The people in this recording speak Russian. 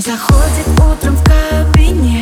Заходит утром в кабинет.